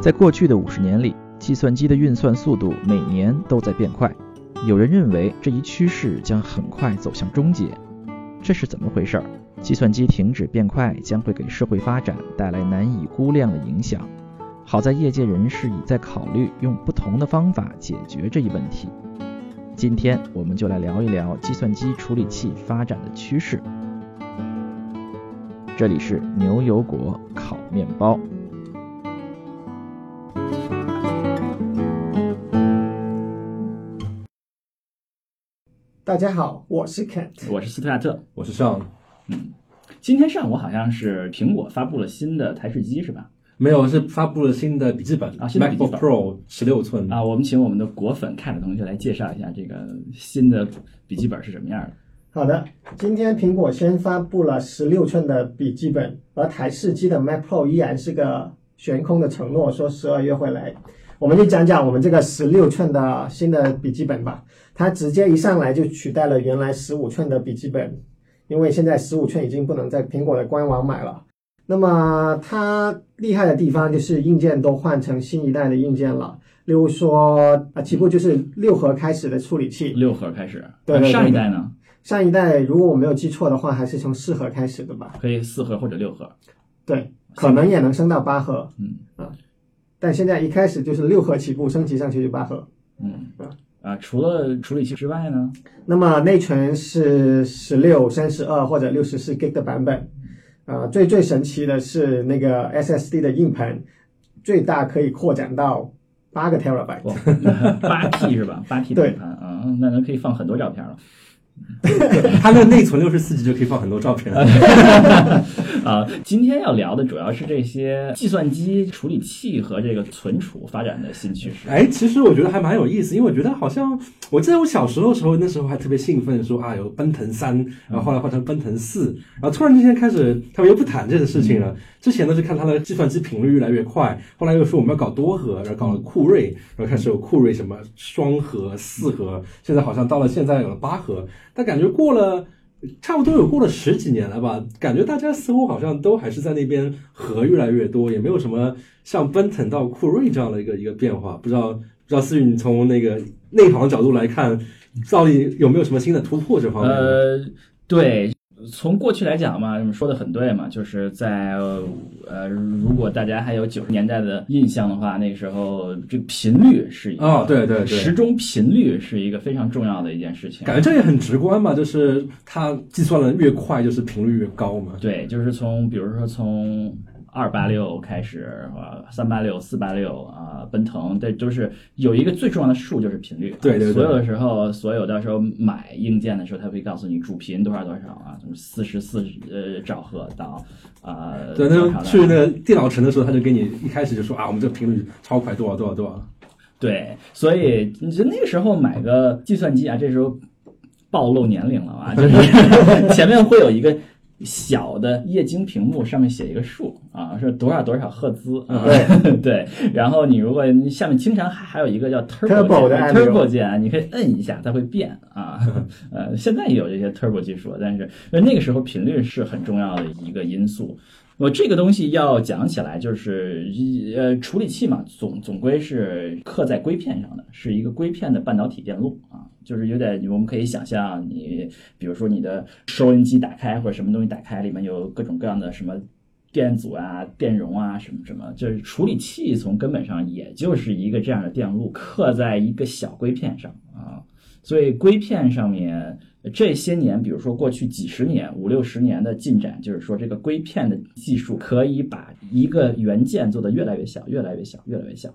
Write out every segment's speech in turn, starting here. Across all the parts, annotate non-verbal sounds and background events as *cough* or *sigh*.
在过去的五十年里，计算机的运算速度每年都在变快。有人认为这一趋势将很快走向终结，这是怎么回事？计算机停止变快将会给社会发展带来难以估量的影响。好在业界人士已在考虑用不同的方法解决这一问题。今天我们就来聊一聊计算机处理器发展的趋势。这里是牛油果烤面包。大家好，我是 Kent，我是斯特亚特，我是尚。嗯，今天上午好像是苹果发布了新的台式机，是吧？没有，是发布了新的笔记本啊，新的笔记本 Pro 十六寸啊。我们请我们的果粉 Cat 同学来介绍一下这个新的笔记本是什么样的。好的，今天苹果先发布了十六寸的笔记本，而台式机的 Mac Pro 依然是个悬空的承诺，说十二月会来。我们就讲讲我们这个十六寸的新的笔记本吧。它直接一上来就取代了原来十五寸的笔记本，因为现在十五寸已经不能在苹果的官网买了。那么它厉害的地方就是硬件都换成新一代的硬件了，例如说啊，起步就是六核开始的处理器，六核开始。对，上一代呢？上一代如果我没有记错的话，还是从四核开始的吧？可以四核或者六核。对，可能也能升到八核。嗯啊，但现在一开始就是六核起步，升级上去就八核。嗯啊啊，除了处理器之外呢？那么内存是十六、三十二或者六十四 G 的版本。啊，最最神奇的是那个 SSD 的硬盘，最大可以扩展到八个 terabyte，八 T 是吧？八 T 的硬盘啊，那能可以放很多照片了。*laughs* 它的内存六十四 G 就可以放很多照片了。*laughs* *laughs* 啊，今天要聊的主要是这些计算机处理器和这个存储发展的新趋势。哎，其实我觉得还蛮有意思，因为我觉得好像我记得我小时候的时候，那时候还特别兴奋，说啊有奔腾三，然后后来换成奔腾四，然后突然之间开始他们又不谈这个事情了。之前呢是看它的计算机频率越来越快，后来又说我们要搞多核，然后搞了酷睿，然后开始有酷睿什么双核、四核，现在好像到了现在有了八核。但感觉过了差不多有过了十几年了吧，感觉大家似乎好像都还是在那边和越来越多，也没有什么像奔腾到酷睿这样的一个一个变化。不知道不知道思雨，你从那个内行角度来看，到底有没有什么新的突破这方面？呃，对。从过去来讲嘛，说的很对嘛，就是在呃，如果大家还有九十年代的印象的话，那个时候这频率是哦，对对对，时钟频率是一个非常重要的一件事情。感觉这也很直观嘛，就是它计算的越快，就是频率越高嘛。对，就是从比如说从。二八六开始啊，三八六、四八六啊，奔腾，这都是有一个最重要的数，就是频率。对对。所有的时候，所有到时候买硬件的时候，他会告诉你主频多少多少啊，从四十四呃兆赫到啊。对，那去那个电脑城的时候，他就给你一开始就说啊，我们这频率超快，多少多少多少。对，所以你就那个时候买个计算机啊，这时候暴露年龄了啊，就是 *laughs* 前面会有一个。小的液晶屏幕上面写一个数啊，是多少多少赫兹啊？对 *laughs* 对。然后你如果下面经常还还有一个叫 turbo 的 turbo 键，你可以摁一下，它会变啊。*laughs* 呃，现在也有这些 turbo 技术，但是那个时候频率是很重要的一个因素。我这个东西要讲起来，就是呃，处理器嘛，总总归是刻在硅片上的，是一个硅片的半导体电路啊，就是有点，我们可以想象，你比如说你的收音机打开或者什么东西打开，里面有各种各样的什么电阻啊、电容啊，什么什么，就是处理器从根本上也就是一个这样的电路，刻在一个小硅片上啊，所以硅片上面。这些年，比如说过去几十年、五六十年的进展，就是说这个硅片的技术可以把一个元件做得越来越小、越来越小、越来越小。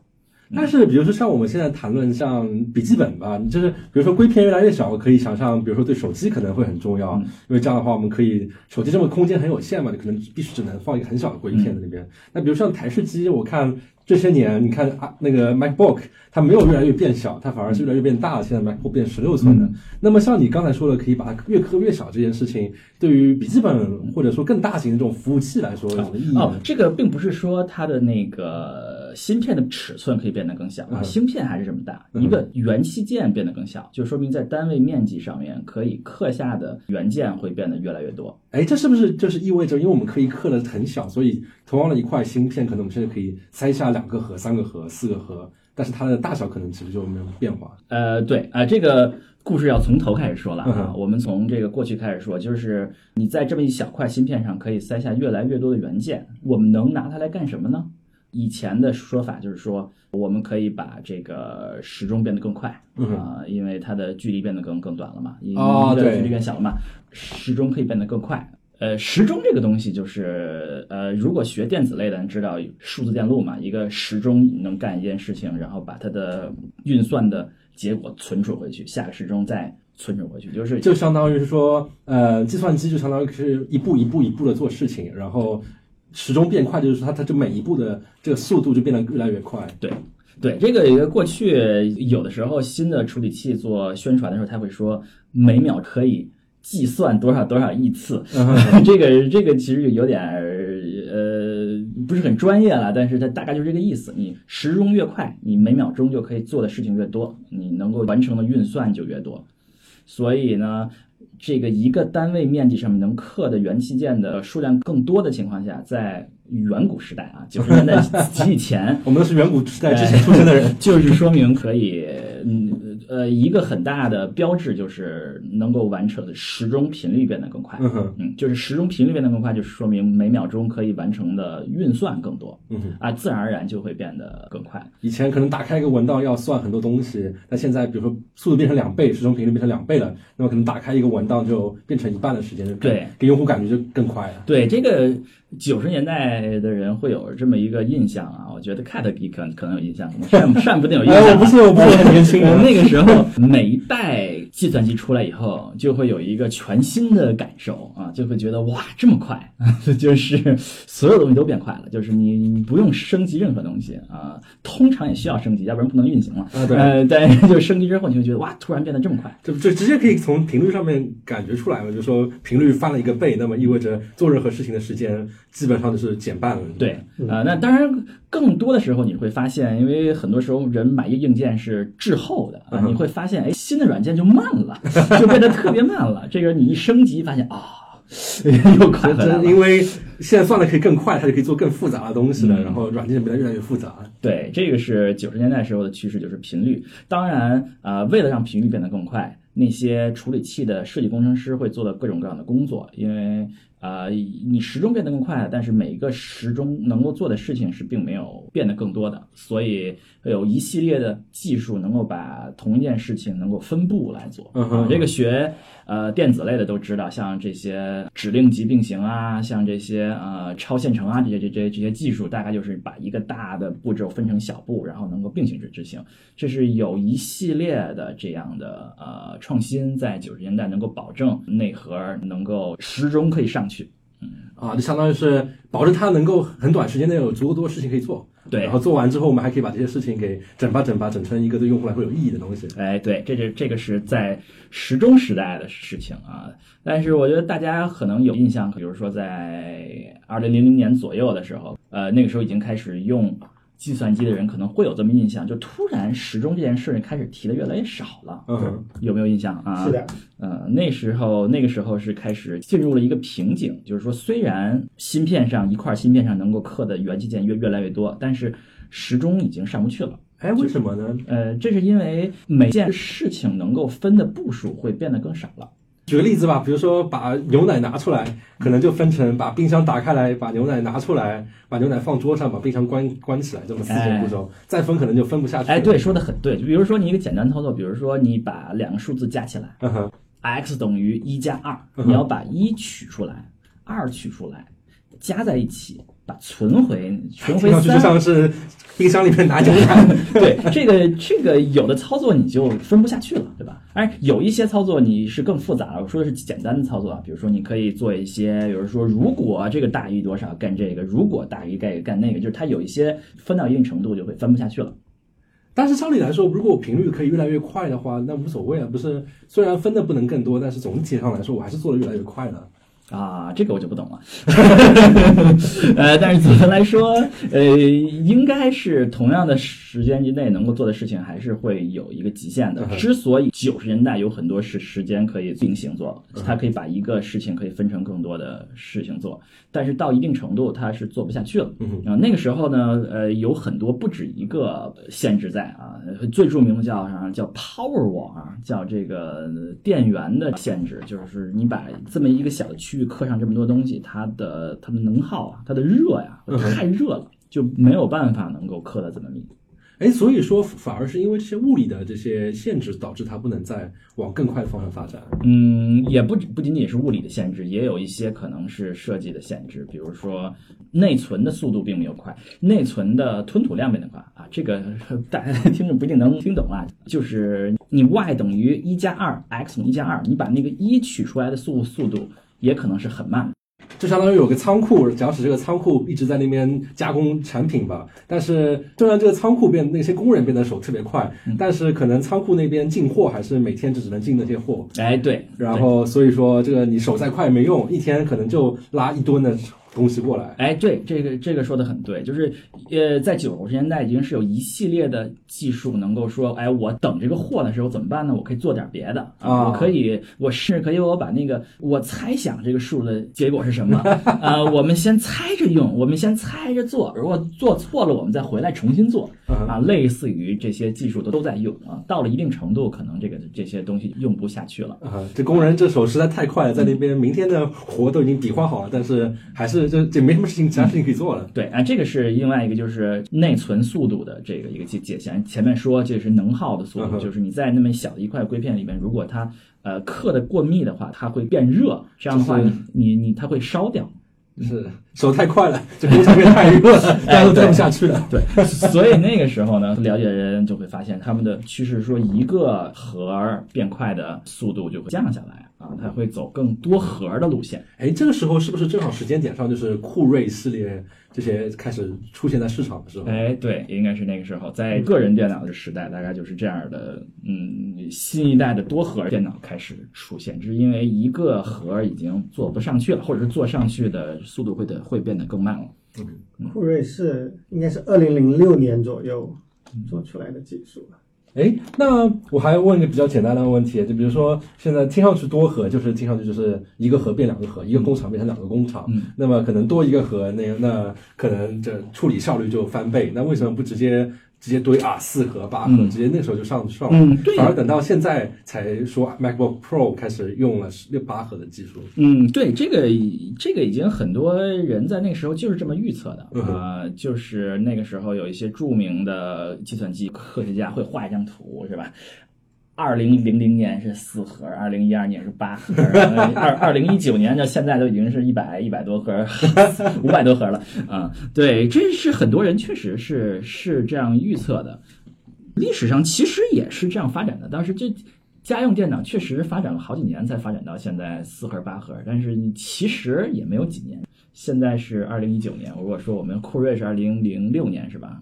但是，比如说像我们现在谈论像笔记本吧，就是比如说硅片越来越小，可以想象，比如说对手机可能会很重要，因为这样的话，我们可以手机这么空间很有限嘛，你可能必须只能放一个很小的硅片在那边。那比如像台式机，我看。这些年，你看啊，那个 MacBook 它没有越来越变小，它反而是越来越变大了。现在 MacBook 变十六寸的。那么像你刚才说的，可以把它越刻越小这件事情，对于笔记本或者说更大型的这种服务器来说有什么意义？哦，这个并不是说它的那个芯片的尺寸可以变得更小啊，嗯芯片还是这么大，嗯一个元器件变得更小，就说明在单位面积上面可以刻下的元件会变得越来越多。哎，这是不是就是意味着，因为我们可以刻的很小，所以同样的一块芯片，可能我们现在可以塞下两个核、三个核、四个核，但是它的大小可能其实就没有变化。呃，对啊、这个故事要从头开始说了啊。嗯我们从这个过去开始说，就是你在这么一小块芯片上可以塞下越来越多的元件，我们能拿它来干什么呢？以前的说法就是说，我们可以把这个时钟变得更快啊、因为它的距离变得更更短了嘛，因哦对为距离变小了嘛，时钟可以变得更快。呃，时钟这个东西就是，呃，如果学电子类的人知道数字电路嘛，一个时钟能干一件事情，然后把它的运算的结果存储回去，下个时钟再存储回去，就是就相当于是说，呃，计算机就相当于是一步一步一步的做事情，然后时钟变快，就是说它它这每一步的这个速度就变得越来越快。对对，这个一个过去有的时候新的处理器做宣传的时候，他会说每秒可以计算多少多少亿次，*laughs* 这个这个其实有点儿呃不是很专业了，但是它大概就是这个意思。你时钟越快，你每秒钟就可以做的事情越多，你能够完成的运算就越多。所以呢，这个一个单位面积上面能刻的元器件的数量更多的情况下，在远古时代啊，九十年代 *laughs* 及以前，我们都是远古时代之前出生的人。就是说明可以，嗯呃，一个很大的标志就是能够完成时钟频率变得更快。嗯哼，嗯，就是时钟频率变得更快，就是说明每秒钟可以完成的运算更多嗯哼，啊，自然而然就会变得更快。以前可能打开一个文档要算很多东西，那现在比如说速度变成两倍，时钟频率变成两倍了，那么可能打开一个文档就变成一半的时间，就对，给用户感觉就更快了。对这个九十年代的人会有这么一个印象啊，我觉得 Cat 比可可能有印象，可能 *laughs* 善善不定有印象啊。哎，我不信，我不信年轻呃人。那个时候，每一代计算机出来以后，就会有一个全新的感受啊，就会觉得哇，这么快，*laughs* 就是所有东西都变快了，就是你你不用升级任何东西啊，通常也需要升级，要不然不能运行了。啊对呃，但是就升级之后，你会觉得哇，突然变得这么快。就就直接可以从频率上面感觉出来嘛，就是说频率翻了一个倍，那么意味着做任何事情的时间基本上就是减半了。对，啊、那当然，更多的时候你会发现，因为很多时候人买一个硬件是滞后的啊，你会发现，哎，新的软件就慢了，*laughs* 就变得特别慢了。这个你一升级，发现啊、*laughs* 又快了。因为现在算的可以更快，它就可以做更复杂的东西了，嗯然后软件变得越来越复杂。对，这个是九十年代时候的趋势，就是频率。当然，啊、为了让频率变得更快，那些处理器的设计工程师会做的各种各样的工作，因为啊、你时钟变得更快，但是每一个时钟能够做的事情是并没有变得更多的，所以有一系列的技术能够把同一件事情能够分布来做。嗯哼啊这个学呃电子类的都知道，像这些指令级并行啊，像这些呃超线程啊，这些这这这些技术，大概就是把一个大的步骤分成小步，然后能够并行执执行。这是有一系列的这样的呃创新，在九十年代能够保证内核能够时钟可以上去。啊，就相当于是保证它能够很短时间内有足够多的事情可以做，对然后做完之后，我们还可以把这些事情给整吧整吧整成一个对用户来说有意义的东西。哎，对，这是这个是在时钟时代的事情啊。但是我觉得大家可能有印象，比如说在二零零零年左右的时候，呃，那个时候已经开始用计算机的人可能会有这么印象，就突然时钟这件事开始提的越来越少了。嗯，有没有印象啊？是的，呃，那时候那个时候是开始进入了一个瓶颈，就是说，虽然芯片上一块芯片上能够刻的元器件越越来越多，但是时钟已经上不去了。哎，为什么呢？呃，这是因为每件事情能够分的步数会变得更少了。举个例子吧，比如说把牛奶拿出来，可能就分成把冰箱打开来，把牛奶拿出来，把牛奶放桌上，把冰箱关关起来，这么四种步骤，再分可能就分不下去。哎，对，，说的很对。就比如说你一个简单操作，比如说你把两个数字加起来嗯哼，，x 等于一加二，嗯你要把一取出来，二取出来，加在一起，把存回存回听上去就。像是冰箱里面拿牛奶。*laughs* 对，这个这个有的操作你就分不下去了，对吧？哎，有一些操作你是更复杂的。我说的是简单的操作啊，比如说你可以做一些，比如说如果这个大于多少干这个，如果大于干干那个，就是它有一些分到一定程度就会分不下去了。但是照理来说，如果我频率可以越来越快的话，那无所谓啊。不是，虽然分的不能更多，但是总体上来说，我还是做的越来越快了。啊，这个我就不懂了。*laughs* 呃，但是总的来说，呃，应该是同样的时间之内能够做的事情，还是会有一个极限的。之所以九十年代有很多是时间可以并行做，它可以把一个事情可以分成更多的事情做，但是到一定程度它是做不下去了。啊，那个时候呢，呃，有很多不止一个限制在啊，最著名的叫啥？叫 Power Wall 啊，叫这个电源的限制，就是你把这么一个小的区。去刻上这么多东西，它的它的能耗啊，它的热呀，太热了，就没有办法能够刻的这么密。哎，所以说反而是因为这些物理的这些限制，导致它不能再往更快的方向发展。嗯，也不不仅仅是物理的限制，也有一些可能是设计的限制，比如说内存的速度并没有快，内存的吞吐量变得快啊。这个 *laughs* 大家 *laughs* 听着不一定能听懂啊，就是你 y 等于一加二，x 等于一加二，你把那个一取出来的速速度。也可能是很慢，就相当于有个仓库，假使这个仓库一直在那边加工产品吧，但是虽然这个仓库变那些工人变得手特别快，但是可能仓库那边进货还是每天就只能进那些货。哎，对，然后所以说这个你手再快没用，一天可能就拉一吨的。东西过来，哎，对，这个这个说的很对，就是，呃，在九十年代已经是有一系列的技术能够说，哎，我等这个货的时候怎么办呢？我可以做点别的啊，我可以，我是可以，我把那个我猜想这个数的结果是什么啊？*laughs* 我们先猜着用，我们先猜着做，如果做错了，我们再回来重新做啊。类似于这些技术都都在用啊，到了一定程度，可能这个这些东西用不下去了啊。这工人这手实在太快了，在那边明天的活都已经比划好了，但是还是。这这没什么事情，其他事情可以做了。对啊，这个是另外一个，就是内存速度的这个一个界界限。前面说这是能耗的速度，就是你在那么小的一块硅片里面，如果它呃刻的过密的话，它会变热，这样的话你你你它会烧掉。是手太快了，这工厂变太热了，大家都待不下去了。对，所以那个时候呢，了解的人就会发现，他们的趋势说，一个核变快的速度就会降下来啊，它会走更多核的路线。哎，这个时候是不是正好时间点上，就是酷睿系列？这些开始出现在市场的时候，哎，对，应该是那个时候，在个人电脑的时代，大概就是这样的。嗯，新一代的多核电脑开始出现，只是因为一个核已经做不上去了，或者是做上去的速度会的会变得更慢了。嗯，酷睿是应该是二零零六年左右做出来的技术了。哎，那我还问一个比较简单的问题，就比如说现在听上去多核，就是听上去就是一个核变两个核，一个工厂变成两个工厂，那么可能多一个核，那那可能这处理效率就翻倍，那为什么不直接？直接堆啊，四核八核，直接那时候就上上了。反而等到现在才说 MacBook Pro 开始用了六八核的技术。嗯，对，这个这个已经很多人在那个时候就是这么预测的啊，就是那个时候有一些著名的计算机科学家会画一张图，是吧？二零零零年是四核，二零一二年是八核，二 *laughs* 二零一九年到现在都已经是一百一百多核，*laughs* 五百多核了啊！对，这是很多人确实是是这样预测的。历史上其实也是这样发展的，当时这家用电脑确实发展了好几年才发展到现在四核八核，但是其实也没有几年。现在是二零一九年，如果说我们酷睿是二零零六年是吧？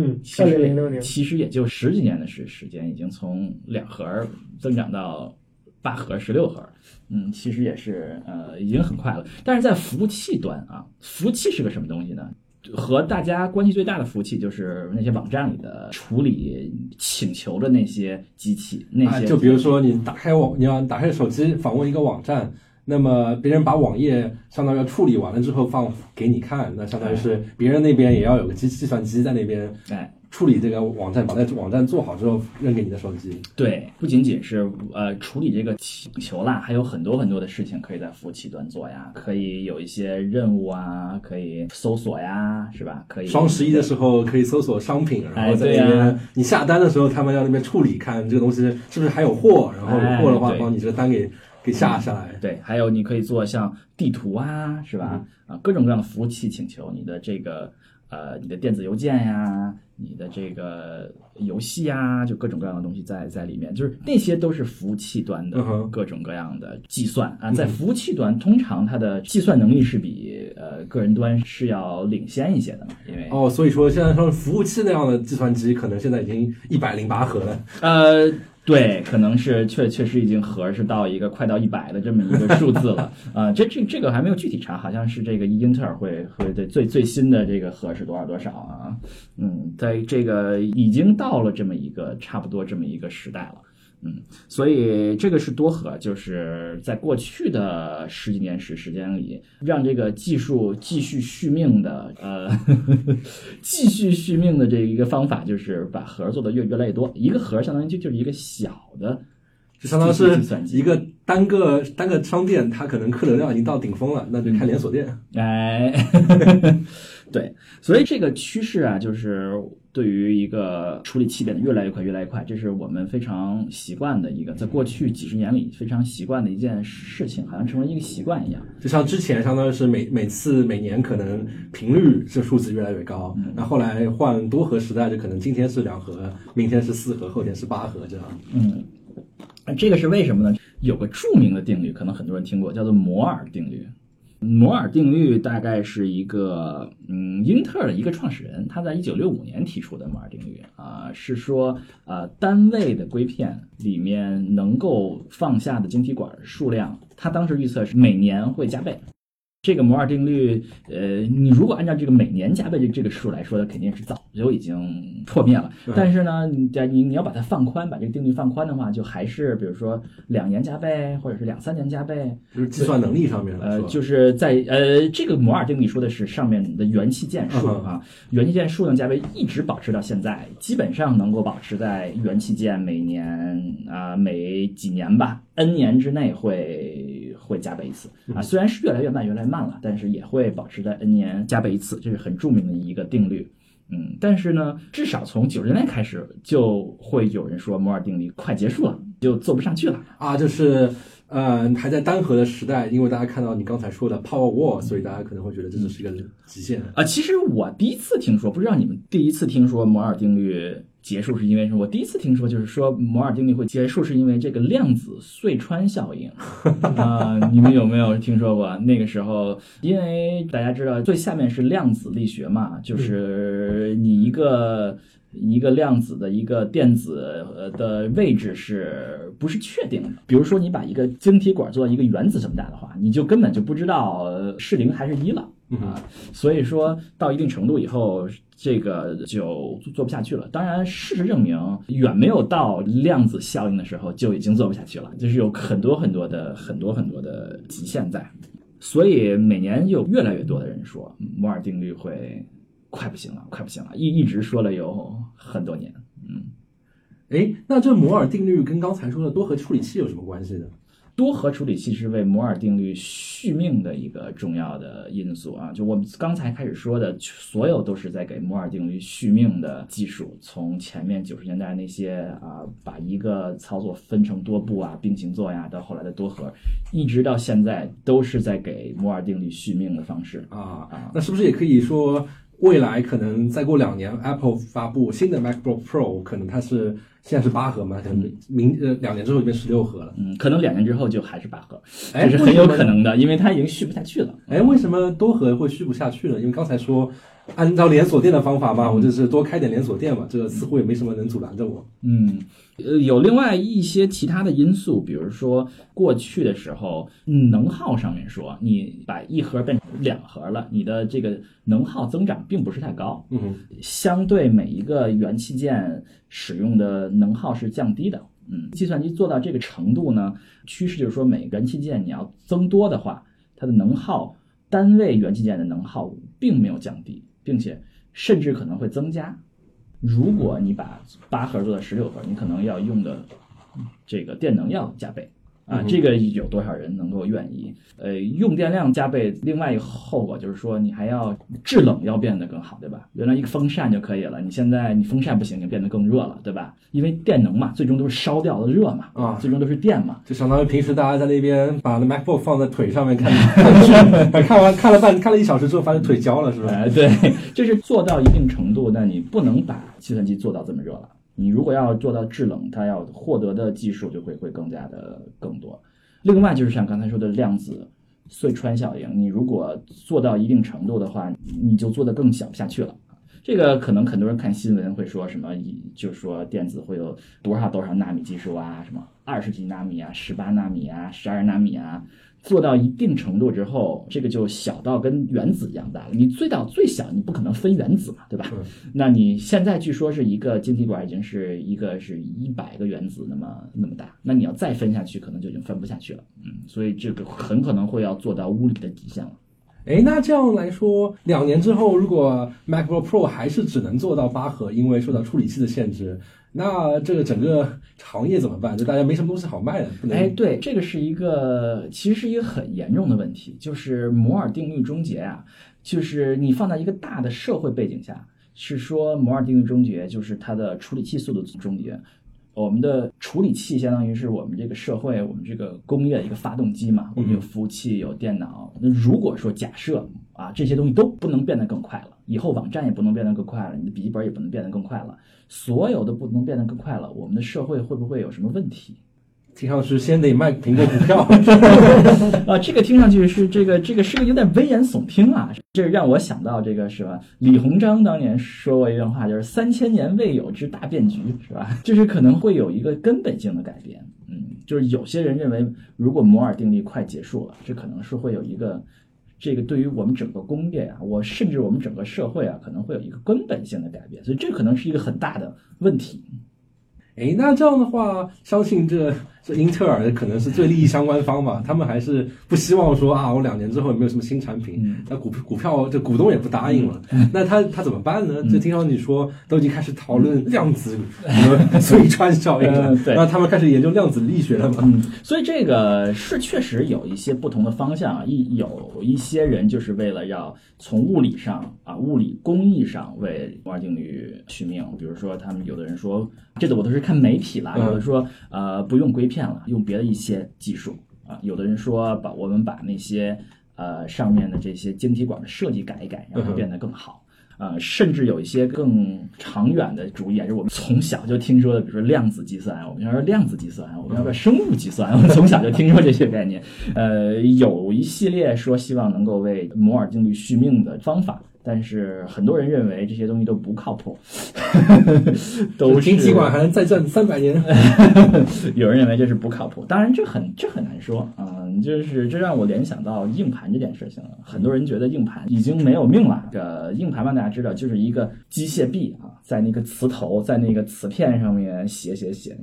嗯，其实零六年其实也就十几年的时时间，已经从两核增长到八核、十六核，嗯，其实也是呃已经很快了。但是在服务器端啊，服务器是个什么东西呢？和大家关系最大的服务器就是那些网站里的处理请求的那些机器，那些就比如说你打开网，你要打开手机访问一个网站。那么别人把网页相当于处理完了之后放给你看，那相当于是别人那边也要有个机计算机在那边哎处理这个网站，把那网站做好之后扔给你的手机。对，不仅仅是呃处理这个请求啦，还有很多很多的事情可以在服务器端做呀，可以有一些任务啊，可以搜索呀，是吧？可以双十一的时候可以搜索商品，然后在那边你下单的时候，他们要那边处理，看这个东西是不是还有货，然后有货的话帮你这个单给。给下下来，对，还有你可以做像地图啊，是吧？啊，各种各样的服务器请求，你的这个呃，你的电子邮件呀，你的这个游戏呀，就各种各样的东西在在里面，就是那些都是服务器端的各种各样的计算啊。在服务器端，通常它的计算能力是比呃个人端是要领先一些的嘛，因为哦，所以说现在说服务器那样的计算机，可能现在已经一百零八核了，呃。对，可能是确确实已经核是到一个快到一百的这么一个数字了啊、*laughs* 这这这个还没有具体查，好像是这个英特尔会会对最最新的这个核是多少多少啊？嗯，在这个已经到了这么一个差不多这么一个时代了。嗯，所以这个是多核，就是在过去的十几年时时间里，让这个技术继续续命的，呃，*laughs* 继续续命的这一个方法，就是把核做的越越来越多。一个核相当于就就是一个小的，就相当于计是一个单个单个商店，它可能客流量已经到顶峰了，那就开连锁店。哎，*laughs* 对，所以这个趋势啊，就是对于一个处理器变得越来越快、越来越快，这是我们非常习惯的一个，在过去几十年里非常习惯的一件事情，好像成为一个习惯一样。就像之前相当于是每每次每年可能频率这数字越来越高，那后来换多核时代，就可能今天是两核，明天是四核，后天是八核这样。嗯，这个是为什么呢？有个著名的定律，可能很多人听过，叫做摩尔定律。摩尔定律大概是一个，嗯，英特尔的一个创始人，他在一九六五年提出的摩尔定律啊、是说，呃，单位的硅片里面能够放下的晶体管数量，他当时预测是每年会加倍。这个摩尔定律，呃，你如果按照这个每年加倍这这个数来说，它肯定是早就已经破灭了。但是呢，你在你你要把它放宽，把这个定律放宽的话，就还是比如说两年加倍，或者是两三年加倍，就是计算能力上面来呃，就是在呃这个摩尔定律说的是上面的元器件数嗯啊，元器件数量加倍一直保持到现在，基本上能够保持在元器件每年啊、每几年吧 n 年之内会会加倍一次啊，虽然是越来越慢越来越慢了，但是也会保持在 n 年加倍一次，这是很著名的一个定律。嗯，但是呢，至少从九十年代开始，就会有人说摩尔定律快结束了，就做不上去了。啊，就是呃还在单核的时代，因为大家看到你刚才说的 Power Wall，所以大家可能会觉得这只是一个极限。啊，其实我第一次听说，不知道你们第一次听说摩尔定律结束是因为什么？我第一次听说就是说摩尔定律会结束是因为这个量子隧穿效应啊、*laughs* 你们有没有听说过？那个时候，因为大家知道最下面是量子力学嘛，就是你一个。一个量子的一个电子呃的位置是不是确定的？比如说，你把一个晶体管做到一个原子这么大的话，你就根本就不知道呃是零还是一了啊。所以说到一定程度以后，这个就做不下去了。当然，事实证明，远没有到量子效应的时候就已经做不下去了，就是有很多很多的很多很多的极限在。所以每年有越来越多的人说摩尔定律会快不行了，快不行了，一一直说了有很多年。嗯，哎，那这摩尔定律跟刚才说的多核处理器有什么关系呢？多核处理器是为摩尔定律续命的一个重要的因素啊！就我们刚才开始说的，所有都是在给摩尔定律续命的技术。从前面九十年代那些啊，把一个操作分成多步啊、并行做呀，到后来的多核，一直到现在，都是在给摩尔定律续命的方式。啊啊，那是不是也可以说，未来可能再过两年，Apple 发布新的 MacBook Pro，可能它是现在是八核嘛，可能明呃两年之后就变十六核了。嗯，可能两年之后就还是八核，哎这是很有可能的，因为它已经续不下去了。哎，为什么多核会续不下去呢？因为刚才说按照连锁店的方法嘛，我就是多开点连锁店嘛，这个似乎也没什么能阻拦着我。嗯，呃，有另外一些其他的因素，比如说过去的时候，嗯能耗上面说，你把一盒变成两盒了，你的这个能耗增长并不是太高，嗯，相对每一个元器件使用的能耗是降低的。嗯，计算机做到这个程度呢，趋势就是说每个元器件你要增多的话，它的能耗单位元器件的能耗并没有降低，并且甚至可能会增加。如果你把八核做到十六核，你可能要用的这个电能要加倍啊，这个有多少人能够愿意？呃，用电量加倍，另外一个后果就是说，你还要制冷要变得更好，对吧？原来一个风扇就可以了，你现在你风扇不行，就变得更热了，对吧？因为电能嘛，最终都是烧掉的热嘛，啊最终都是电嘛。就相当于平时大家在那边把那 MacBook 放在腿上面看 *laughs* 看完看了半看了一小时之后，发现腿焦了，是吧？*laughs* 哎，对，就是做到一定程度，那你不能把计算机做到这么热了。你如果要做到制冷，它要获得的技术就会会更加的更多。另外就是像刚才说的量子隧穿效应，你如果做到一定程度的话，你就做得更小不下去了。这个可能很多人看新闻会说什么，就是说电子会有多少多少纳米技术啊，什么二十几纳米啊、十八纳米啊、十二纳米啊，做到一定程度之后，这个就小到跟原子一样大了。你最到最小，你不可能分原子嘛，对吧？那你现在据说是一个晶体管已经是一个是一百个原子那么那么大，那你要再分下去，可能就已经分不下去了。嗯，所以这个很可能会要做到物理的极限了。哎，那这样来说，两年之后，如果 MacBook Pro 还是只能做到八核，因为受到处理器的限制，那这个整个行业怎么办？就大家没什么东西好卖的，不能。哎，对，这个是一个其实是一个很严重的问题，就是摩尔定律终结啊，就是你放在一个大的社会背景下，是说摩尔定律终结，就是它的处理器速度终结。我们的处理器相当于是我们这个社会、我们这个工业的一个发动机嘛。我们有服务器，有电脑。那如果说假设啊，这些东西都不能变得更快了，以后网站也不能变得更快了，你的笔记本也不能变得更快了，所有的不能变得更快了，我们的社会会不会有什么问题？听上去先得卖苹果股票 *laughs* 啊，这个听上去是这个这个是个有点危言耸听啊，这让我想到这个是吧？李鸿章当年说过一段话，就是三千年未有之大变局，是吧？就是可能会有一个根本性的改变。嗯，就是有些人认为，如果摩尔定律快结束了，这可能是会有一个这个对于我们整个工业啊，我甚至我们整个社会啊，可能会有一个根本性的改变，所以这可能是一个很大的问题。哎，那这样的话，相信这这英特尔可能是最利益相关方吧？他们还是不希望说啊，我两年之后有没有什么新产品？那股股票这股东也不答应了，那他他怎么办呢？就听到你说都已经开始讨论量子随 *laughs* 穿效应了，那他们开始研究量子力学了嘛？所以这个是确实有一些不同的方向啊，一有一些人就是为了要从物理上啊，物理工艺上为摩尔定律续命，比如说他们有的人说，这个我都是。看媒体啦，有的说呃不用硅片了，用别的一些技术啊。有的人说把我们把那些呃上面的这些晶体管的设计改一改，让它变得更好。呃，甚至有一些更长远的主意，也是我们从小就听说的，比如说量子计算，我们要说量子计算，我们要说生物计算，我们从小就听说这些概念。呃，有一系列说希望能够为摩尔定律续命的方法。但是很多人认为这些东西都不靠谱，*laughs* 都经济管还能再赚三百年。*laughs* 有人认为这是不靠谱，当然这很这很难说啊。就是这让我联想到硬盘这件事情了。很多人觉得硬盘已经没有命了。这硬盘嘛，大家知道就是一个机械臂啊，在那个磁头在那个磁片上面写写写。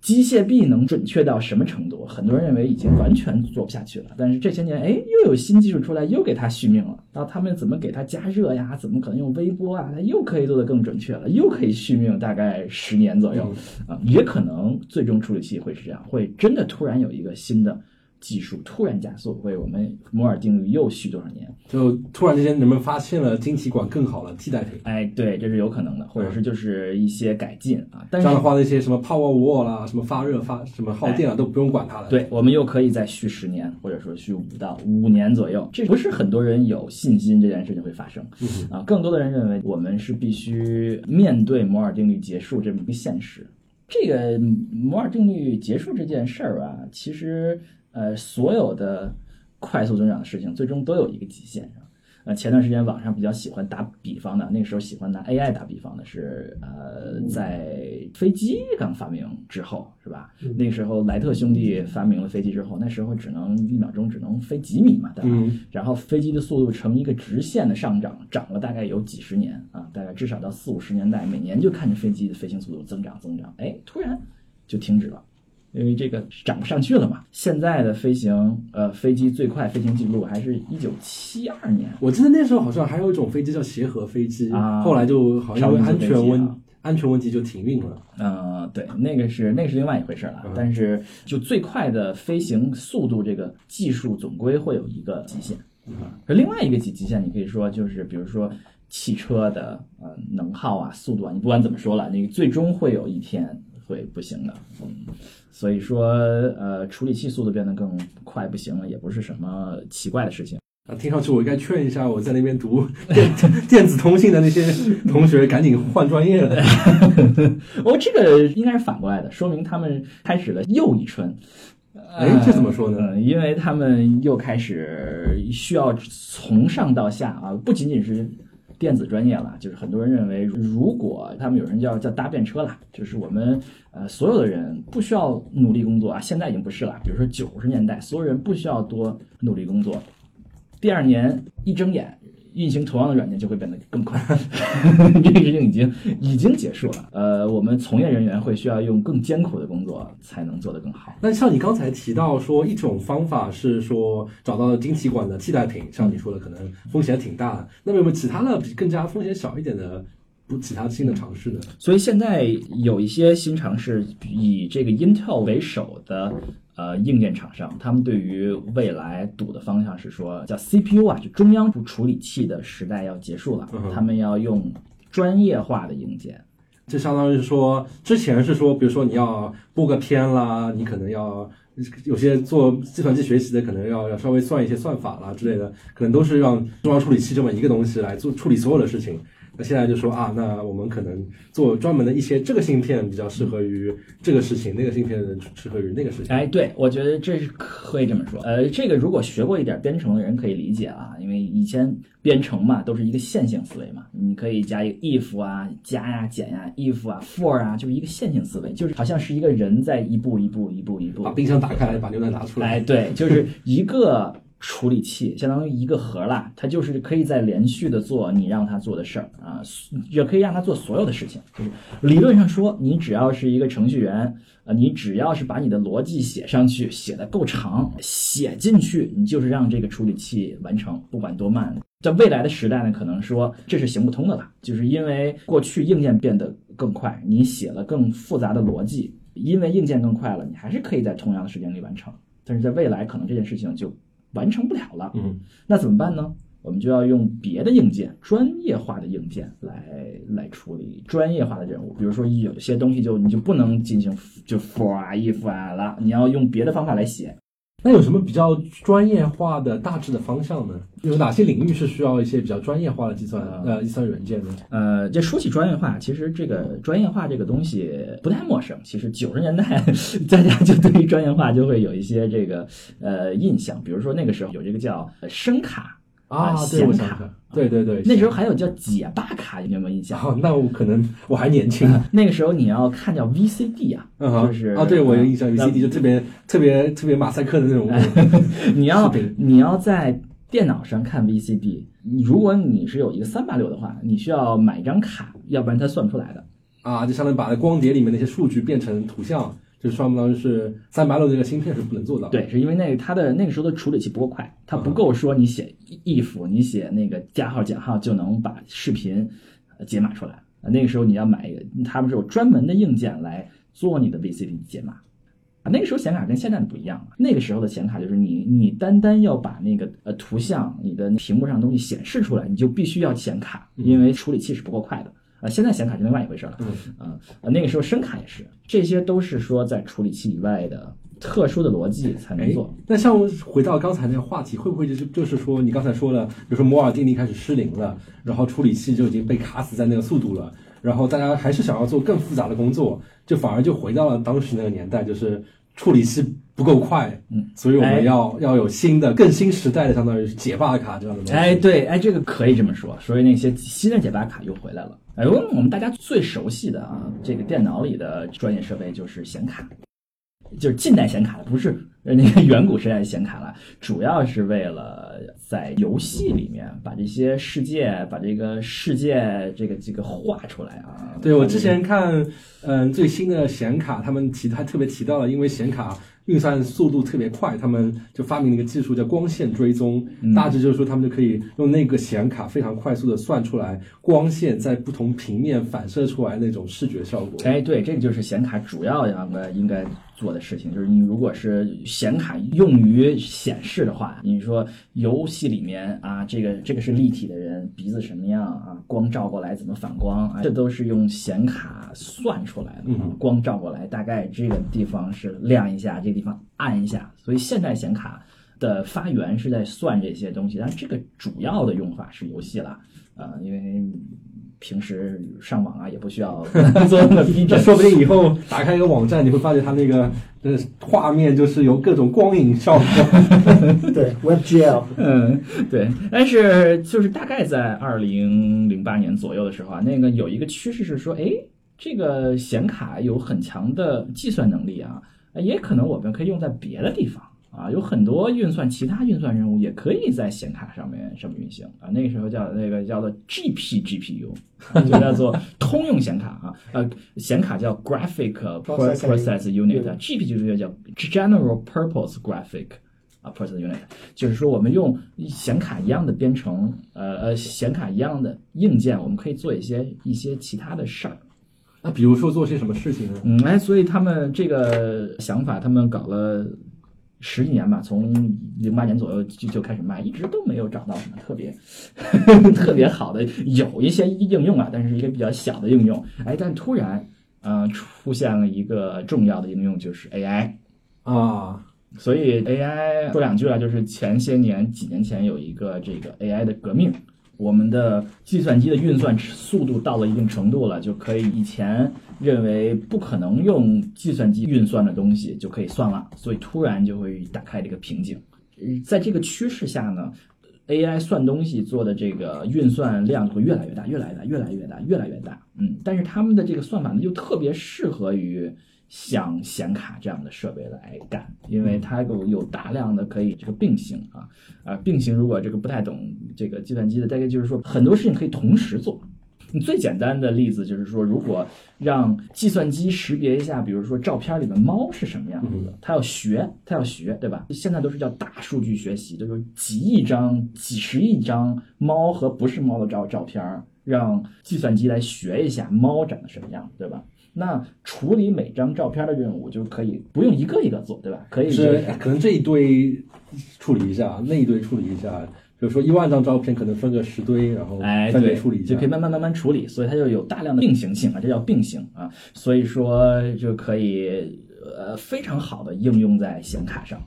机械臂能准确到什么程度？很多人认为已经完全做不下去了。但是这些年，哎，又有新技术出来，又给它续命了。然后他们怎么给它加热呀？怎么可能用微波啊？它又可以做得更准确了，又可以续命大概十年左右啊！也可能最终处理器会是这样，会真的突然有一个新的。技术突然加速，为我们摩尔定律又续多少年？就突然之间，人们发现了晶体管更好了替代品。哎，对，这是有可能的，或者是就是一些改进啊。这样的话，那些什么 power wall 啦，什么发热发什么耗电啊，都不用管它了。对，我们又可以再续十年，或者说续五到五年左右。这不是很多人有信心这件事情会发生啊。更多的人认为，我们是必须面对摩尔定律结束这么一个现实。这个摩尔定律结束这件事儿啊，其实。呃，所有的快速增长的事情，最终都有一个极限。呃，前段时间网上比较喜欢打比方的，那个时候喜欢拿 AI 打比方的是，呃，在飞机刚发明之后，是吧？那个时候莱特兄弟发明了飞机之后，那时候只能一秒钟只能飞几米嘛，对吧？然后飞机的速度呈一个直线的上涨，涨了大概有几十年啊，大概至少到四五十年代，每年就看着飞机的飞行速度增长增长，哎，突然就停止了。因为这个涨不上去了嘛。现在的飞行，呃，飞机最快飞行记录还是一九七二年。我记得那时候好像还有一种飞机叫协和飞机，后来就好像安全问安全问题就停运了。嗯，对，那个是那个是另外一回事了。但是就最快的飞行速度这个技术总归会有一个极限另外一个极极限，你可以说就是比如说汽车的呃能耗啊、速度啊，你不管怎么说了，那个最终会有一天会不行的。嗯。所以说，呃，处理器速度变得更快不行了，也不是什么奇怪的事情。啊，听上去我应该劝一下我在那边读电电子通信的那些同学，赶紧换专业了。*laughs* 哦这个应该是反过来的，说明他们开始了又一春。哎，这怎么说呢？因为他们又开始需要从上到下啊，不仅仅是。电子专业了，就是很多人认为，如果他们有人叫叫搭便车了，就是我们呃所有的人不需要努力工作啊，现在已经不是了。比如说九十年代，所有人不需要多努力工作，第二年一睁眼。运行同样的软件就会变得更快，*laughs* 这个事情已经已经结束了。呃，我们从业人员会需要用更艰苦的工作才能做得更好。那像你刚才提到说，一种方法是说找到了晶体管的替代品，像你说的，可能风险挺大的。那么有没有其他的比更加风险小一点的不其他新的尝试呢？所以现在有一些新尝试，以这个 Intel 为首的。呃，硬件厂商他们对于未来赌的方向是说，叫 CPU 啊，就中央处理器的时代要结束了，他们要用专业化的硬件。就相当于是说，之前是说，比如说你要播个片啦，你可能要有些做计算机学习的，可能要要稍微算一些算法啦之类的，可能都是让中央处理器这么一个东西来做处理所有的事情。那现在就说啊，那我们可能做专门的一些这个芯片比较适合于这个事情，那个芯片适合于那个事情。哎，对，我觉得这是可以这么说。呃，这个如果学过一点编程的人可以理解啊，因为以前编程嘛都是一个线性思维嘛，你可以加一个 if 啊，加呀减呀，if 啊，for 啊，就是一个线性思维，就是好像是一个人在一步一步一步一步把冰箱打开，把牛奶拿出来。哎，对，就是一个。处理器相当于一个核啦，它就是可以在连续的做你让它做的事儿啊，也可以让它做所有的事情。就是理论上说，你只要是一个程序员啊，你只要是把你的逻辑写上去，写的够长，写进去，你就是让这个处理器完成，不管多慢。在未来的时代呢，可能说这是行不通的了，就是因为过去硬件变得更快，你写了更复杂的逻辑，因为硬件更快了，你还是可以在同样的时间里完成。但是在未来，可能这件事情就。完成不了了，嗯，那怎么办呢？我们就要用别的硬件，专业化的硬件来来处理专业化的任务。比如说有些东西就你就不能进行就 for 啊 if 啊了，你要用别的方法来写。那有什么比较专业化的大致的方向呢？有哪些领域是需要一些比较专业化的计算呃计算软件呢？呃，这说起专业化，其实这个专业化这个东西不太陌生。其实九十年代 *laughs* 大家就对于专业化就会有一些这个呃印象，比如说那个时候有这个叫声卡。啊，显卡，对对对，那时候还有叫解霸卡，你有没有印象？哦，那我可能我还年轻，*laughs* 那个时候你要看叫 VCD 啊，就是啊，对我有印象，VCD 就特别特别特别马赛克的那种，*laughs* 你要你要在电脑上看 VCD，如果你是有一个三八六的话，你需要买一张卡，要不然它算不出来的。啊，就相当于把光碟里面那些数据变成图像。就相当于是三八六这个芯片是不能做到。对，是因为那个它的那个时候的处理器不够快，它不够说你写 if，你写那个加号减号就能把视频解码出来。那个时候你要买一个，他们是有专门的硬件来做你的 VCD 解码。啊，那个时候显卡跟现在的不一样了。那个时候的显卡就是你你单单要把那个呃图像、你的屏幕上的东西显示出来，你就必须要显卡，因为处理器是不够快的。啊，现在显卡是另外一回事了。嗯啊，那个时候声卡也是，这些都是说在处理器以外的特殊的逻辑才能做。那像回到刚才那个话题，会不会就是就是说你刚才说了，比如说摩尔定律开始失灵了，然后处理器就已经被卡死在那个速度了，然后大家还是想要做更复杂的工作，就反而就回到了当时那个年代，就是处理器不够快，嗯，所以我们要要有新的更新时代的，相当于解霸卡这样的东西。哎，对，哎，这个可以这么说，所以那些新的解霸卡又回来了。哎，我们大家最熟悉的啊，这个电脑里的专业设备就是显卡，就是近代显卡了，不是那个远古时代的显卡了，主要是为了在游戏里面把这些世界，把这个世界这个这个画出来啊。对我之前看，嗯，最新的显卡，他们提还特别提到了，因为显卡。运算速度特别快，他们就发明了一个技术叫光线追踪，大致就是说他们就可以用那个显卡非常快速的算出来光线在不同平面反射出来那种视觉效果。哎，对，这个就是显卡主要应该应该做的事情，就是你如果是显卡用于显示的话，你说游戏里面啊，这个这个是立体的人鼻子什么样啊，光照过来怎么反光啊，这都是用显卡算出来的。光照过来大概这个地方是亮一下，这个地方。暗一下，所以现代显卡的发源是在算这些东西，但这个主要的用法是游戏了，啊、因为平时上网啊也不需要 *laughs* 做那么逼 *laughs* 说不定以后打开一个网站，你会发现它那个呃画面就是由各种光影效果。*laughs* 对，WebGL，嗯，对，但是就是大概在二零零八年左右的时候啊，那个有一个趋势是说，哎，这个显卡有很强的计算能力啊，也可能我们可以用在别的地方啊，有很多运算，其他运算任务也可以在显卡上面上面运行啊。那个时候叫那个叫做 GP GPU，啊就叫做 *laughs* 通用显卡啊，呃，显卡叫 Graphic Process Unit，GP GPU 叫 General Purpose Graphic。啊，process unit，就是说我们用显卡一样的编程，呃呃，显卡一样的硬件，我们可以做一些一些其他的事儿。那比如说做些什么事情呢？嗯，哎，所以他们这个想法，他们搞了十几年吧，从零八年左右就就开始卖，一直都没有找到什么特别 *laughs* 特别好的，有一些应用啊，但是一个比较小的应用。哎，但突然，呃，出现了一个重要的应用，就是 AI。啊，所以 AI 说两句啊，就是前些年几年前有一个这个 AI 的革命，我们的计算机的运算速度到了一定程度了，就可以以前认为不可能用计算机运算的东西就可以算了，所以突然就会打开这个瓶颈。呃在这个趋势下呢，AI 算东西做的这个运算量会越来越大，越来越大，越来越大，越来越大。嗯，但是他们的这个算法呢，又特别适合于像显卡这样的设备来干，因为它有有大量的可以这个并行啊啊、并行。如果这个不太懂这个计算机的，大概就是说很多事情可以同时做。你最简单的例子就是说，如果让计算机识别一下，比如说照片里的猫是什么样子的，它要学，它要学，对吧？现在都是叫大数据学习，就是几亿张、几十亿张猫和不是猫的照照片儿，让计算机来学一下猫长得什么样，对吧？那处理每张照片的任务就可以不用一个一个做，对吧？可以是哎可能这一堆处理一下，那一堆处理一下，比如说一万张照片，可能分个十堆，然后哎，分别对，处理一下，就可以慢慢慢慢处理，所以它就有大量的并行性啊，这叫并行啊，所以说就可以呃非常好的应用在显卡上。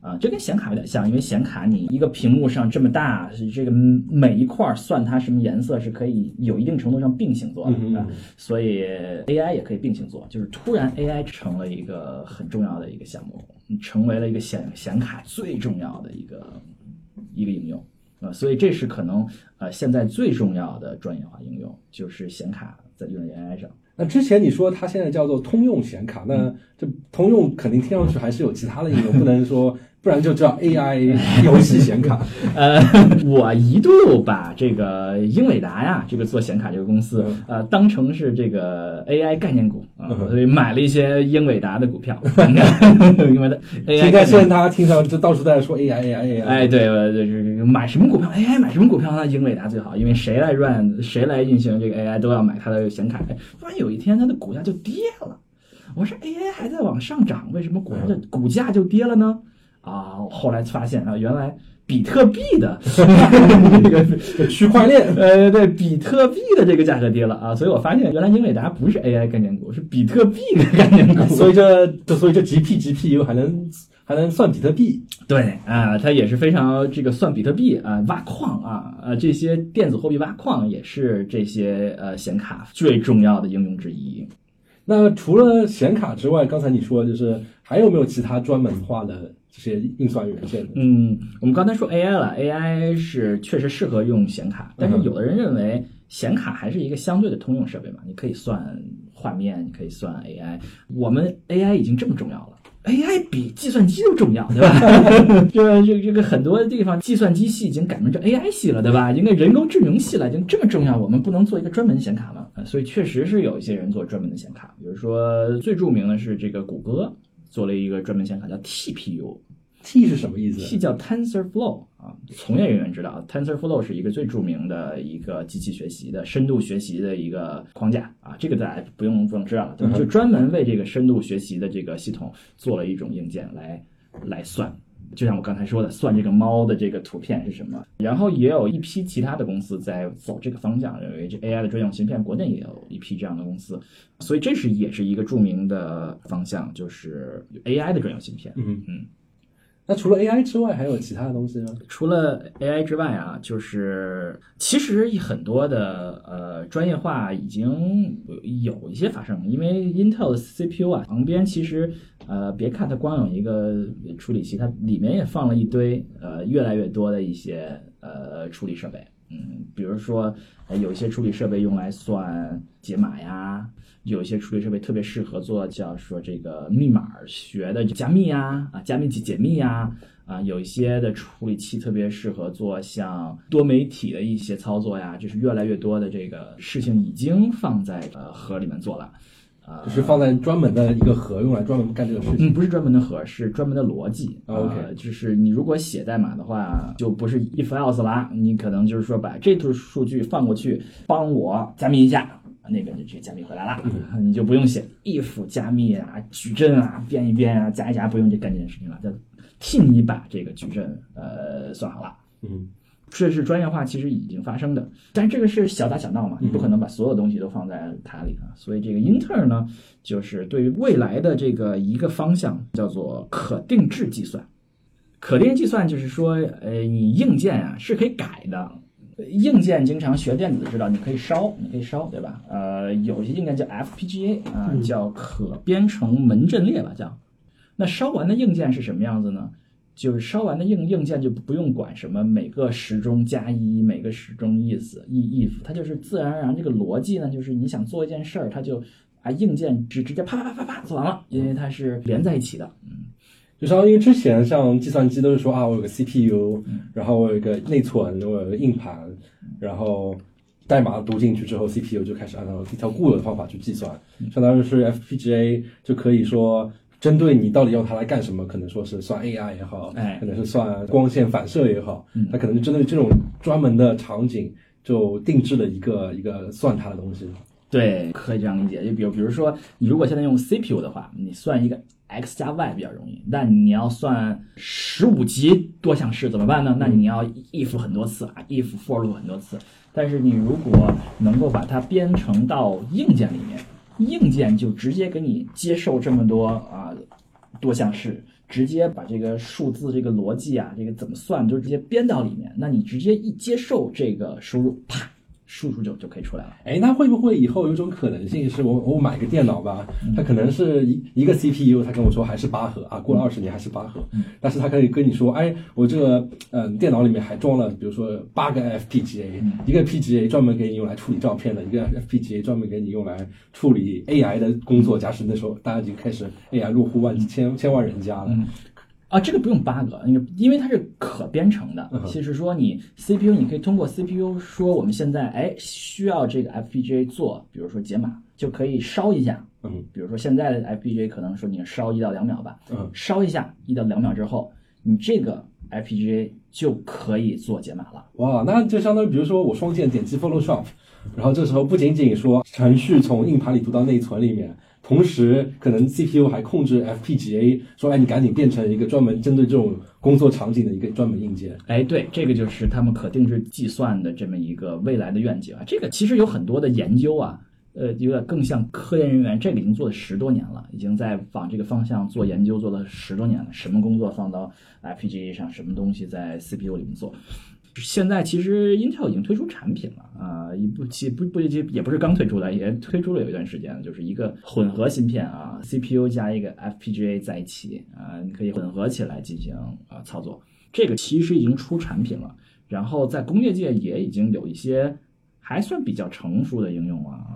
啊，这跟显卡有点像，因为显卡你一个屏幕上这么大，是这个每一块儿算它什么颜色是可以有一定程度上并行做的，啊，所以 AI 也可以并行做，就是突然 AI 成了一个很重要的一个项目，成为了一个显显卡最重要的一个一个应用。啊，所以这是可能呃现在最重要的专业化应用，就是显卡在用在 AI 上。那之前你说它现在叫做通用显卡，嗯那这通用肯定听上去还是有其他的应用，不能说不然就叫 AI *laughs* 游戏显卡。呃，我一度把这个英伟达呀，这个做显卡这个公司嗯，呃，当成是这个 AI 概念股啊，嗯所以买了一些英伟达的股票，*laughs* 因为的 AI 现在现在大家听上就到处在说 AI AI AI，哎，对，呃就是买什么股票，AI 买什么股票呢？英伟达最好，因为谁来 run，谁来运行这个 AI 都要买它的显卡。哎突然有一天它的股价就跌了，我说 AI 还在往上涨，为什么股价的股价就跌了呢？啊，后来发现啊，原来比特币的这 *laughs* 个区块链。*laughs* 呃，对，比特币的这个价格跌了啊，所以我发现原来英伟达不是 AI 概念股，是比特币的概念股。*laughs* 所以这这所以这 GP GPU 还能还能算比特币，对啊，它也是非常这个算比特币啊、挖矿啊、呃这些电子货币挖矿也是这些呃显卡最重要的应用之一。那除了显卡之外，刚才你说就是还有没有其他专门化的这些运算元件的？嗯，我们刚才说 AI 了，AI 是确实适合用显卡，但是有的人认为显卡还是一个相对的通用设备嘛，你可以算画面，你可以算 AI，我们 AI 已经这么重要了。AI 比计算机都重要，对吧？这 *laughs* 个这个这个很多地方计算机系已经改名叫 AI 系了，对吧？应该人工智能系了，已经这么重要，我们不能做一个专门显卡吗？呃所以确实是有一些人做专门的显卡，比如说最著名的是这个谷歌做了一个专门显卡叫 TPU，T 是什么意思？T 叫 TensorFlow 啊，从业人员知道，TensorFlow 是一个最著名的一个机器学习的深度学习的一个框架啊，这个大家不用不用知道了，就专门为这个深度学习的这个系统做了一种硬件来来算。就像我刚才说的，算这个猫的这个图片是什么，然后也有一批其他的公司在走这个方向，认为这 AI 的专用芯片，国内也有一批这样的公司，所以这是也是一个著名的方向，就是 AI 的专用芯片。嗯嗯。那除了 AI 之外，还有其他的东西吗？除了 AI 之外啊，就是其实很多的呃专业化已经有一些发生，因为 Intel 的 CPU 啊旁边其实呃别看它光有一个处理器，它里面也放了一堆呃越来越多的一些呃处理设备，嗯，比如说呃有一些处理设备用来算解码呀。有一些处理设备特别适合做叫说这个密码学的加密呀，啊加密解解密呀，啊有一些的处理器特别适合做像多媒体的一些操作呀，就是越来越多的这个事情已经放在呃盒里面做了，就是放在专门的一个盒用来专门干这个事情。嗯，不是专门的盒，是专门的逻辑。啊，OK 呃就是你如果写代码的话，就不是 if else 啦，你可能就是说把这组数据放过去，帮我加密一下。那边就直接加密回来了，*laughs* 你就不用写 if 加密啊、矩阵啊、变一变啊、加一加，不用这干这件事情了，就替你把这个矩阵呃算好了。嗯，这是专业化，其实已经发生的，但是这个是小打小闹嘛，你不可能把所有东西都放在塔里啊。所以这个英特尔呢，就是对于未来的这个一个方向叫做可定制计算。可定制计算就是说，呃，你硬件啊是可以改的。硬件经常学电子知道，你可以烧，你可以烧，对吧？呃，有些硬件叫 FPGA 啊，叫可编程门阵列吧，叫。那烧完的硬件是什么样子呢？就是烧完的硬硬件就不用管什么每个时钟加一，每个时钟意思 e if，它就是自然而然这个逻辑呢，就是你想做一件事儿，它就啊硬件直直接啪啪啪啪啪做完了，因为它是连在一起的，嗯。就相当于之前像计算机都是说啊，我有个 CPU，然后我有一个内存，我有个硬盘，然后代码读进去之后，CPU 就开始按照一条固有的方法去计算，相当于是 FPGA 就可以说针对你到底要它来干什么，可能说是算 AI 也好，哎可能是算光线反射也好，它可能就针对这种专门的场景就定制的一个一个算它的东西。对，可以这样理解。就比如，比如说，你如果现在用 CPU 的话，你算一个 x 加 y 比较容易，但你要算十五级多项式怎么办呢？那你要 if 很多次啊，if for loop 很多次。但是你如果能够把它编程到硬件里面，硬件就直接给你接受这么多啊多项式，直接把这个数字这个逻辑啊，这个怎么算就直接编到里面。那你直接一接受这个输入，啪，输出就就可以出来了。哎，那会不会以后有种可能性是我我买个电脑吧，它可能是一一个 CPU，它跟我说还是八核啊，过了二十年还是八核，但是它可以跟你说，哎，我这个嗯电脑里面还装了，比如说八个 FPGA，一个 PGA 专门给你用来处理照片的，一个 FPGA 专门给你用来处理 AI 的工作。假使那时候大家已经开始 AI 落户万千千万人家了，啊，这个不用 bug，那个因为它是可编程的其实说你 CPU 你可以通过 CPU 说我们现在哎需要这个 FPGA 做，比如说解码就可以烧一下，嗯比如说现在的 FPGA 可能说你烧一到两秒吧，嗯烧一下一到两秒之后，你这个 FPGA 就可以做解码了。哇，那就相当于比如说我双键点击 Photoshop，然后这时候不仅仅说程序从硬盘里读到内存里面，同时可能 CPU 还控制 FPGA，说哎你赶紧变成一个专门针对这种工作场景的一个专门硬件。哎，对，这个就是他们可定制计算的这么一个未来的愿景啊。这个其实有很多的研究啊，呃，有点更像科研人员，这个已经做了十多年了，已经在往这个方向做研究做了十多年了。什么工作放到 FPGA 上，什么东西在 CPU 里面做。现在其实 Intel 已经推出产品了啊，一部其不不也也不是刚推出的，也推出了有一段时间，就是一个混合芯片啊，CPU 加一个 FPGA 在一起啊，你可以混合起来进行啊操作。这个其实已经出产品了，然后在工业界也已经有一些还算比较成熟的应用啊，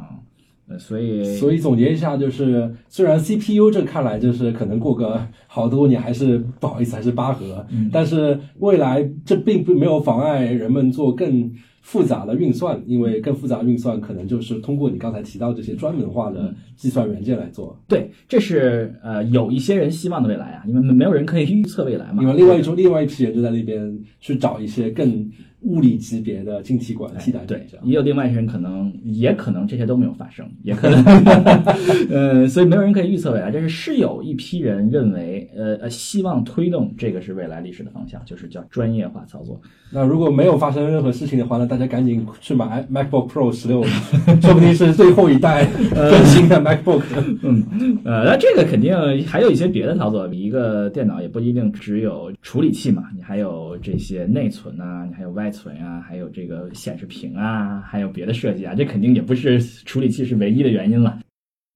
所以所以总结一下，就是虽然 CPU 这看来就是可能过个好多年还是 *laughs* 不好意思还是八核，但是未来这并不没有妨碍人们做更复杂的运算，因为更复杂的运算可能就是通过你刚才提到这些专门化的计算元件来做。对，这是呃有一些人希望的未来啊，因为没有人可以预测未来嘛。因为另外一种另外一批人就在那边去找一些更物理级别的晶体管替代品对。也有另外一些人可能，也可能这些都没有发生，也可能 *laughs* *laughs* 呃，所以没有人可以预测未来。但是是有一批人认为，呃呃，希望推动这个是未来历史的方向，就是叫专业化操作。那如果没有发生任何事情的话，那大家赶紧去买 MacBook Pro 十六，*laughs* 说不定是最后一代更新的 MacBook。嗯，呃，那这个肯定还有一些别的操作。一个电脑也不一定只有处理器嘛，你还有这些内存啊，你还有外存啊，还有这个显示屏啊，还有别的设计啊，这肯定也不是处理器是唯一的原因了。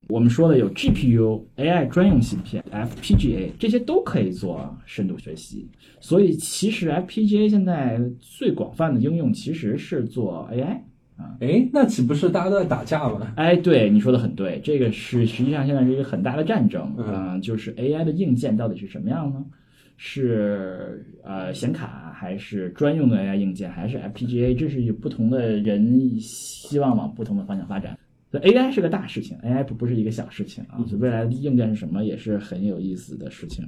我们说的有 GPU、AI 专用芯片、FPGA 这些都可以做深度学习，所以其实 FPGA 现在最广泛的应用其实是做 AI 啊。哎，那岂不是大家都在打架吗？哎，对，你说的很对，这个是实际上现在是一个很大的战争嗯啊、就是 AI 的硬件到底是什么样呢？是呃显卡还是专用的 AI 硬件，还是 FPGA？这是有不同的人希望往不同的方向发展。所以 AI 是个大事情，AI 不不是一个小事情啊。所以未来的硬件是什么，也是很有意思的事情。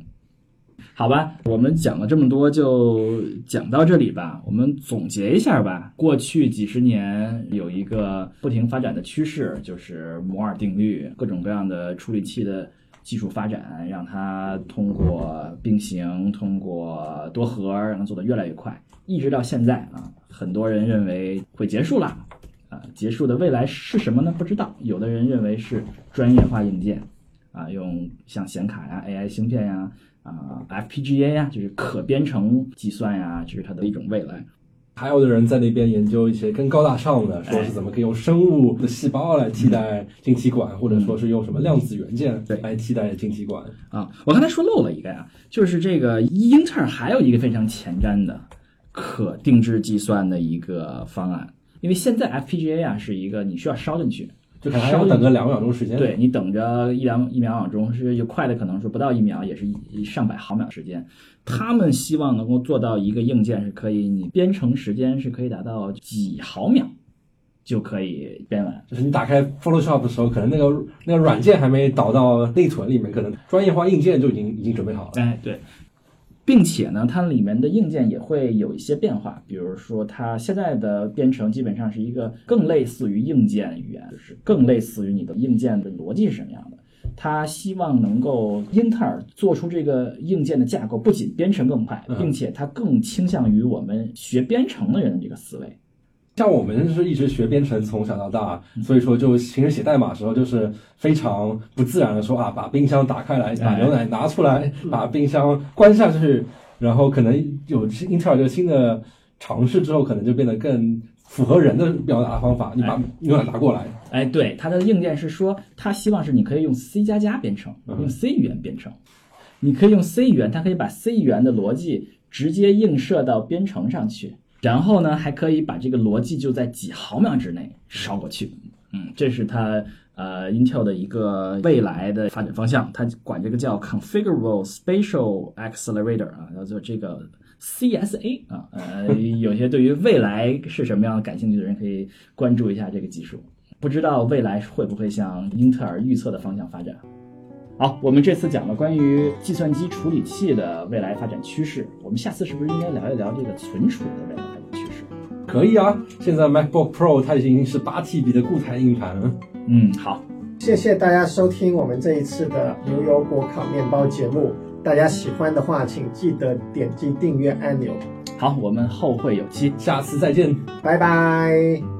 好吧，我们讲了这么多，就讲到这里吧。我们总结一下吧。过去几十年有一个不停发展的趋势，就是摩尔定律，各种各样的处理器的技术发展，让它通过并行、通过多核，让它做得越来越快，一直到现在啊，很多人认为会结束了。啊，结束的未来是什么呢？不知道。有的人认为是专业化硬件，啊，用像显卡呀、AI 芯片呀、啊 FPGA 呀，就是可编程计算呀，这是它的一种未来。还有的人在那边研究一些更高大上的，说是怎么可以用生物的细胞来替代晶体管，或者说是用什么量子元件对。来替代晶体管。啊，我刚才说漏了一个呀，就是这个英特尔还有一个非常前瞻的可定制计算的一个方案，因为现在 FPGA 啊是一个你需要烧进去，就可能还要等个两秒钟时间。对你等着一两一秒钟，是有快的可能是不到一秒，也是一上百毫秒时间。他们希望能够做到一个硬件是可以，你编程时间是可以达到几毫秒就可以编完。就是你打开 Photoshop 的时候，可能那个那个软件还没导到内存里面，可能专业化硬件就已经已经准备好了。哎，对，并且呢，它里面的硬件也会有一些变化，比如说它现在的编程基本上是一个更类似于硬件语言，就是更类似于你的硬件的逻辑是什么样的。他希望能够英特尔做出这个硬件的架构，不仅编程更快，并且它更倾向于我们学编程的人的这个思维。像我们是一直学编程，从小到大，所以说就平时写代码的时候，就是非常不自然的说啊，把冰箱打开来，把牛奶拿出来，把冰箱关下去，然后可能有英特尔这个新的尝试之后，可能就变得更符合人的表达方法。你把牛奶拿过来，哎，对，它的硬件是说，它希望是你可以用 C 加加编程，用 C 语言编程，你可以用 C 语言，它可以把 C 语言的逻辑直接映射到编程上去，然后呢，还可以把这个逻辑就在几毫秒之内烧过去。嗯，这是它呃 Intel 的一个未来的发展方向，它管这个叫 Configurable Spatial Accelerator 啊，叫做这个 CSA 啊，呃，*laughs* 有些对于未来是什么样的感兴趣的人可以关注一下这个技术。不知道未来会不会向英特尔预测的方向发展。好，我们这次讲了关于计算机处理器的未来发展趋势，我们下次是不是应该聊一聊这个存储的未来？可以啊。现在 MacBook Pro 它已经是八 TB 的固态硬盘了。嗯，好，谢谢大家收听我们这一次的牛油果烤面包节目。大家喜欢的话，请记得点击订阅按钮。好，我们后会有期。下次再见。拜拜。